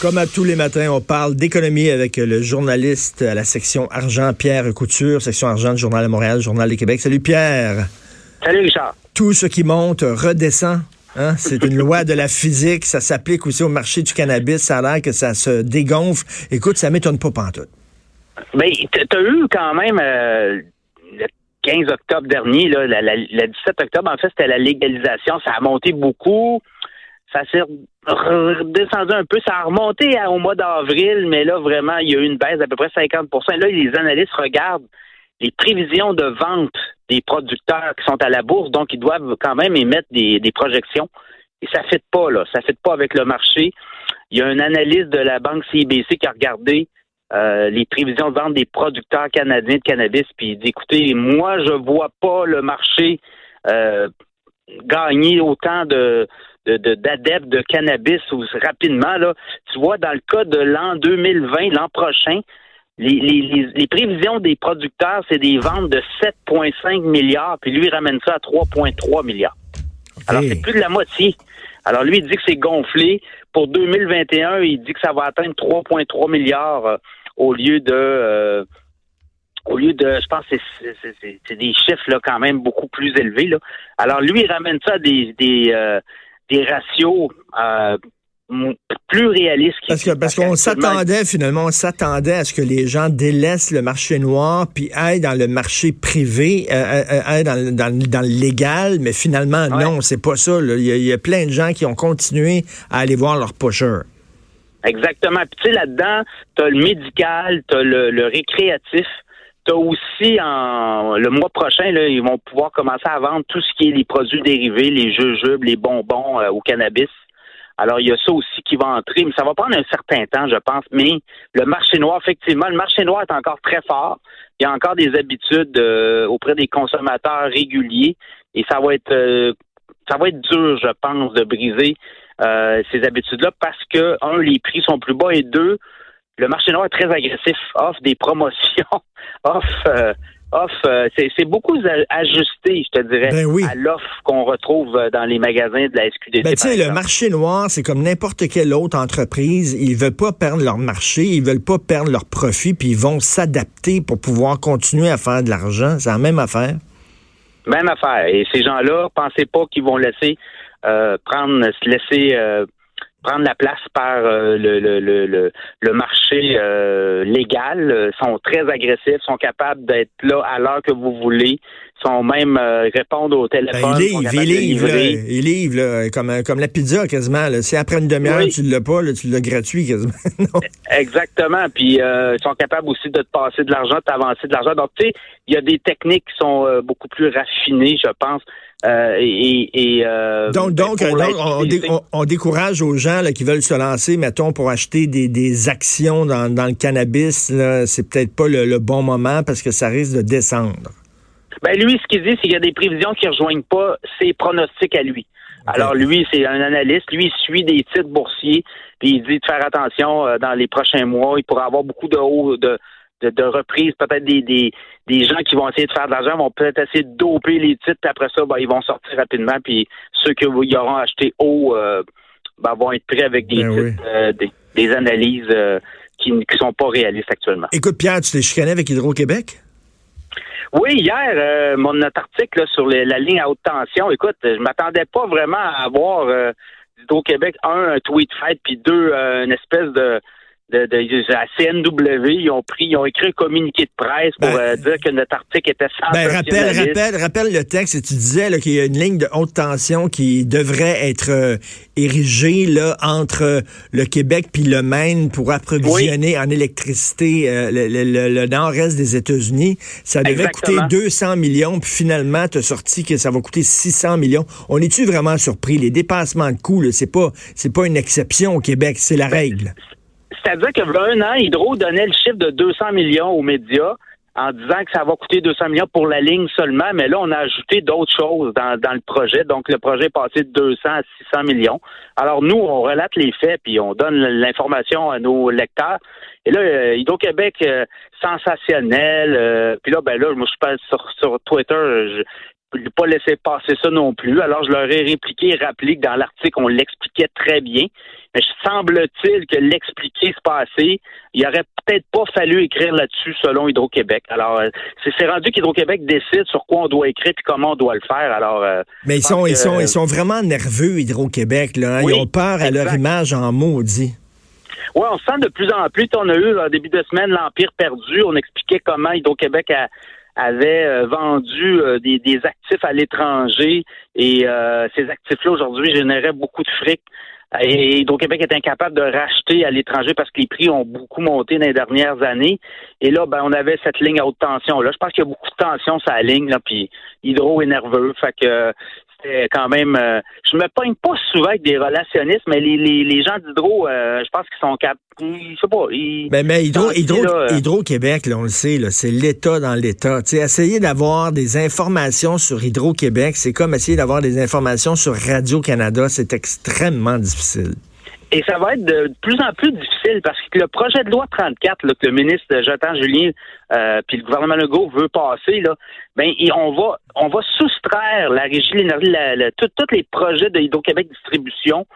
Comme à tous les matins, on parle d'économie avec le journaliste à la section argent, Pierre Couture, section argent du Journal de Montréal, Journal de Québec. Salut Pierre. Salut Richard. Tout ce qui monte redescend. Hein? C'est une loi de la physique. Ça s'applique aussi au marché du cannabis. Ça a l'air que ça se dégonfle. Écoute, ça m'étonne pas pantoute. Mais ben, tu as eu quand même euh, le 15 octobre dernier, là, le 17 octobre, en fait, c'était la légalisation. Ça a monté beaucoup ça s'est redescendu un peu. Ça a remonté au mois d'avril, mais là, vraiment, il y a eu une baisse d'à peu près 50% Là, les analystes regardent les prévisions de vente des producteurs qui sont à la bourse, donc ils doivent quand même émettre des, projections. Et ça ne fait pas, là. Ça ne fait pas avec le marché. Il y a un analyste de la banque CIBC qui a regardé euh, les prévisions de vente des producteurs canadiens de cannabis, puis il dit écoutez, moi, je vois pas le marché euh, gagner autant de, d'adeptes de, cannabis ou, rapidement. Là, tu vois, dans le cas de l'an 2020, l'an prochain, les, prévisions des producteurs, c'est des ventes de 7,5 milliards, puis lui, il ramène ça à 3,3 milliards. Alors, c'est plus de la moitié. Alors, lui, il dit que c'est gonflé. Pour 2021, il dit que ça va atteindre 3,3 milliards euh, au lieu de... Euh, au lieu de, je pense que c'est des chiffres là, quand même beaucoup plus élevés. Là. Alors, lui, il ramène ça à des, des, euh, des ratios euh, plus réalistes. Parce que parce qu'on s'attendait finalement, on s'attendait à ce que les gens délaissent le marché noir puis aillent dans le marché privé, euh, euh aillent dans, dans, dans, le légal, mais finalement non, c'est pas ça. Il y, a plein de gens qui ont continué à aller voir leur pusher. Exactement. Puis tu sais là-dedans, t'as le médical, t'as le, le récréatif aussi en le mois prochain, là, ils vont pouvoir commencer à vendre tout ce qui est les produits dérivés, les jujubes, les bonbons euh, au cannabis. Alors, il y a ça aussi qui va entrer, mais ça va prendre un certain temps, je pense. Mais le marché noir, effectivement, le marché noir est encore très fort. Il y a encore des habitudes euh, auprès des consommateurs réguliers et ça va être euh, ça va être dur, je pense, de briser ces habitudes-là parce que, un, les prix sont plus bas et deux, le marché noir est très agressif, offre des promotions, offre, euh, offre euh, c'est beaucoup ajusté, je te dirais, ben à l'offre qu'on retrouve euh, dans les magasins de la SQDC. Ben, tu sais, le marché noir, c'est comme n'importe quelle autre entreprise. Ils veulent pas perdre leur marché, ils veulent pas perdre leur profit, puis ils vont s'adapter pour pouvoir continuer à faire de l'argent. C'est la même affaire. Même affaire. Et ces gens-là, pensez pas qu'ils vont laisser prendre, se laisser prendre la place par euh, le, le, le, le, marché euh, légal, euh, sont très agressifs, sont capables d'être là à l'heure que vous voulez, sont même répondre au téléphone. Ben, ils livrent, ils livrent, ils livrent comme, comme la pizza quasiment. Si après une demi-heure tu l'as pas, tu l'as gratuit quasiment. Exactement. Puis ils sont capables aussi de te passer de l'argent, de t'avancer de l'argent. Donc tu sais, il y a des techniques qui sont beaucoup plus raffinées, je pense. Euh, et, euh, donc, donc, on, décourage aux gens qui veulent se lancer, mettons, pour acheter des, actions dans, le cannabis. C'est peut-être pas le, bon moment parce que ça risque de descendre. Ben lui, ce qu'il dit, c'est qu'il y a des prévisions qui ne rejoignent pas ses pronostics à lui. Alors lui, c'est un analyste. Lui, il suit des titres boursiers, puis il dit de faire attention euh, dans les prochains mois. Il pourrait avoir beaucoup de hauts de de, de reprise, peut-être des, des, des, gens qui vont essayer de faire de l'argent vont peut-être essayer de doper les titres, puis après ça, ben, ils vont sortir rapidement, puis ceux qui auront acheté haut euh, ben, vont être prêts avec des ben euh, des, analyses euh, qui ne sont pas réalistes actuellement. Écoute, Pierre, tu t'es chicané avec Hydro-Québec? Oui, hier, mon notre article sur la ligne à haute tension, écoute, je m'attendais pas vraiment à avoir Hydro-Québec, un, un tweet fait, puis deux, une espèce de de, de, la CNW, ils ont pris, ils ont écrit un communiqué de presse pour ben, euh, dire que notre article était ben, rappelle, rappelle, rappelle le texte et tu disais qu'il y a une ligne de haute tension qui devrait être euh, érigée là entre le Québec puis le Maine pour approvisionner en électricité euh, le, nord-est des États-Unis. Ça devait coûter 200 millions puis finalement tu as sorti que ça va coûter 600 millions. On est-tu vraiment surpris? Les dépassements de coûts, c'est pas c'est pas une exception au Québec, c'est la ben, règle. C'est-à-dire que un an, Hydro donnait le chiffre de 200 millions aux médias en disant que ça va coûter 200 millions pour la ligne seulement, mais là, on a ajouté d'autres choses dans, le projet. Donc, le projet est passé de 200 à 600 millions. Alors, nous, on relate les faits, puis on donne l'information à nos lecteurs. Et là, euh, Hydro-Québec, euh, sensationnel. Euh, puis là, ben là, moi, je passe sur Twitter, pas laisser passer ça non plus. Alors, je leur ai répliqué et rappelé que dans l'article, on l'expliquait très bien. Mais semble-t-il que l'expliquer se passé, il aurait peut-être pas fallu écrire là-dessus selon Hydro-Québec. Alors, euh, c'est rendu qu'Hydro-Québec décide sur quoi on doit écrire et comment on doit le faire. Alors, euh, mais ils sont, ils sont, ils sont vraiment nerveux, Hydro-Québec. Hein. ils ont peur à leur image en maudit. Oui, on sent de plus en plus. On a eu, au début de semaine, l'Empire perdu. On expliquait comment Hydro-Québec avait euh, vendu des, actifs à l'étranger et ces actifs-là, aujourd'hui, généraient beaucoup de fric. Et Hydro-Québec est incapable de racheter à l'étranger parce que les prix ont beaucoup monté dans les dernières années. Et là, ben, on avait cette ligne à haute tension. Là, je pense qu'il y a beaucoup de tension sur la ligne, là, puis Hydro est nerveux. Fait que c'était quand même. Euh, je me pogne pas souvent avec des relationnistes, mais les, les, les gens d'Hydro, euh, je pense qu'ils sont capables. Je sais pas. Ils, ben, mais Hydro, Hydro, euh, Hydro Québec, là, on le sait, là, c'est l'État dans l'État. Essayer d'avoir des informations sur Hydro Québec, c'est comme essayer d'avoir des informations sur Radio Canada. C'est extrêmement difficile. Et ça va être de plus en plus difficile parce que le projet de loi 34 là, que le ministre Jonathan Julien euh, puis le gouvernement Legault veut passer, là, ben on va on va soustraire la régie l'énergie, tous les projets de Hydro-Québec Distribution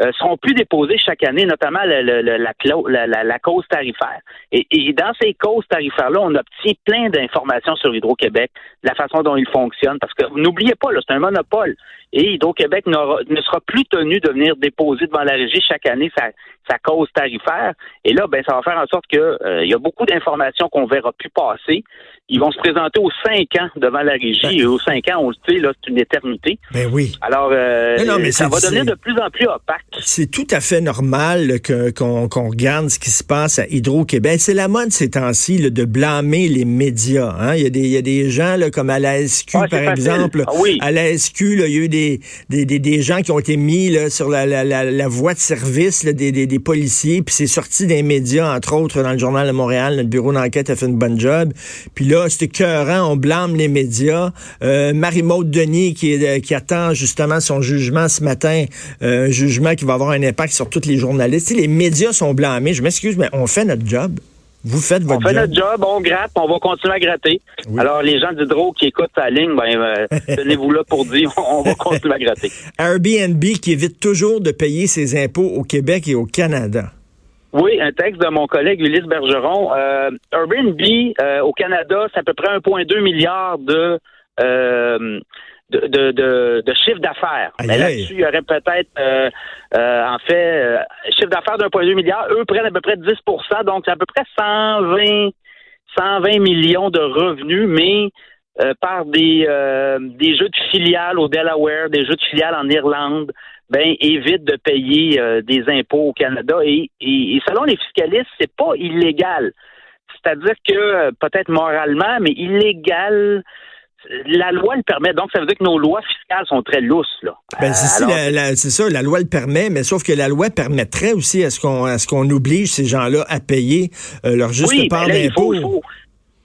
euh, seront plus déposés chaque année, notamment la, la, cause tarifaire. Et, et, dans ces causes tarifaires-là, on obtient plein d'informations sur Hydro-Québec, la façon dont il fonctionne, parce que n'oubliez pas, c'est un monopole. Et Hydro-Québec ne sera plus tenu de venir déposer devant la régie chaque année sa, sa cause tarifaire. Et là, ben, ça va faire en sorte que euh, y a beaucoup d'informations qu'on verra plus passer. Ils vont se présenter aux cinq ans devant la régie. Ben et aux cinq ans, on le sait, là, c'est une éternité. Ben oui. Alors, euh, ça va devenir de plus en plus opaque. C'est tout à fait normal que, qu'on, qu'on regarde ce qui se passe à Hydro-Québec. C'est la mode ces temps-ci de blâmer les médias. Hein? Il, y a des, il y a des gens là, comme à la SQ, par exemple. Ah oui. À la SQ, là, il y a eu des, des, des, des gens qui ont été mis là, sur la, la, la, voie de service des, des des policiers, puis c'est sorti des médias, entre autres dans le Journal de Montréal, notre bureau d'enquête a fait une bonne job. Puis là, c'était cœurant, on blâme les médias. Euh, Marie-Maude Denis, qui, euh, qui attend justement son jugement ce matin, euh, un jugement qui va avoir un impact sur tous les journalistes. les médias sont blâmés. Je m'excuse, mais on fait notre job. Vous faites votre job. On fait notre job, on gratte, on va continuer à gratter. Alors, les gens d'Hydro qui écoutent la ligne, ben, euh, tenez-vous là pour dire, on va continuer à gratter. Airbnb qui évite toujours de payer ses impôts au Québec et au Canada. Oui, un texte de mon collègue Ulysse Bergeron. Euh, Airbnb euh, au Canada, c'est à peu près 1,2 milliard de de, de, de, chiffre d'affaires. Mais là-dessus, il y aurait peut-être, euh, euh, en fait, euh, chiffre d'affaires d'un point de milliard. Eux prennent à peu près 10% donc c'est à peu près 120, 120 millions de revenus, mais par des, des jeux de filiales au Delaware, des jeux de filiales en Irlande, ben évite de payer des impôts au Canada. Et, et, et selon les fiscalistes, c'est pas illégal. C'est-à-dire que peut-être moralement, mais illégal la loi le permet. Donc, ça veut dire que nos lois fiscales sont très lousses. Là. Ben, c'est, ça, la loi le permet, mais sauf que la loi permettrait aussi à ce qu'on, à ce qu'on oblige ces gens-là à payer euh, leur juste oui, part d'impôt.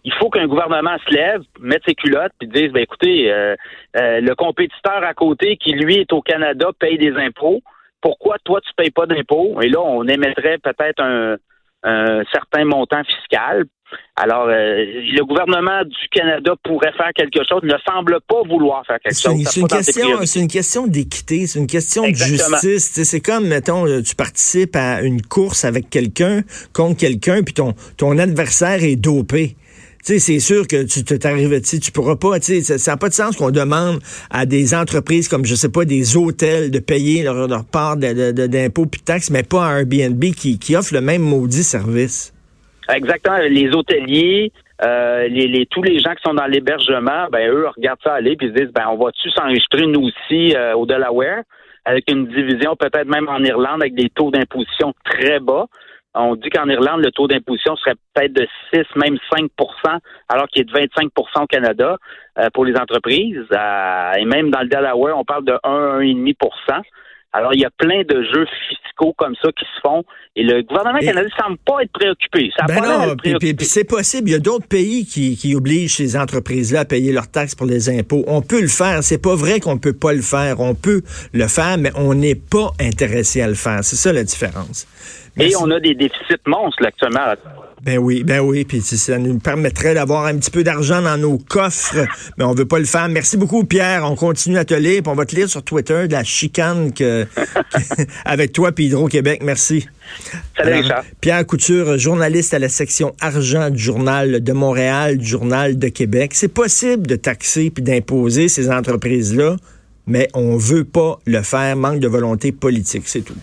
Il faut, qu'un gouvernement se lève, mette ses culottes, puis dise, ben écoutez, euh, euh, le compétiteur à côté qui, lui, est au Canada, paye des impôts. Pourquoi toi, tu payes pas d'impôts? Et là, on émettrait peut-être un, un certain montant fiscal alors, euh, le gouvernement du Canada pourrait faire quelque chose, ne semble pas vouloir faire quelque chose. C'est une, question, c'est une question d'équité, c'est une question de justice. C'est comme, mettons, tu participes à une course avec quelqu'un contre quelqu'un, puis ton, ton adversaire est dopé. Tu c'est sûr que tu t'arrives, tu tu pourras pas, tu sais, ça n'a pas de sens qu'on demande à des entreprises comme, je sais pas, des hôtels de payer leur, part d'impôts puis taxes, mais pas un Airbnb qui, qui offre le même maudit service. Exactement. Les hôteliers, euh, les, tous les gens qui sont dans l'hébergement, ben eux regardent ça aller puis se disent ben on va-tu s'enregistrer nous aussi euh, au Delaware avec une division peut-être même en Irlande avec des taux d'imposition très bas. On dit qu'en Irlande, le taux d'imposition serait peut-être de 6, même 5% alors qu'il est de 25% au Canada euh, pour les entreprises. et même dans le Delaware, on parle de 1, 1,5% alors, il y a plein de jeux fiscaux comme ça qui se font et le gouvernement canadien ne semble pas être préoccupé. Ça ben non, puis, c'est possible. Il y a d'autres pays qui, qui obligent ces entreprises-là à payer leurs taxes pour les impôts. On peut le faire. C'est pas vrai qu'on peut pas le faire. On peut le faire, mais on n'est pas intéressé à le faire. C'est ça la différence. Et on a des déficits monstres actuellement. Ben oui, ben oui, puis ça nous permettrait d'avoir un petit peu d'argent dans nos coffres, mais on veut pas le faire. Merci beaucoup, Pierre. On continue à te lire, puis on va te lire sur Twitter de la chicane que, avec toi puis Hydro-Québec. Merci. Salut, Richard. Pierre Couture, journaliste à la section argent du Journal de Montréal, du Journal de Québec. C'est possible de taxer puis d'imposer ces entreprises-là, mais on veut pas le faire. Manque de volonté politique, c'est tout.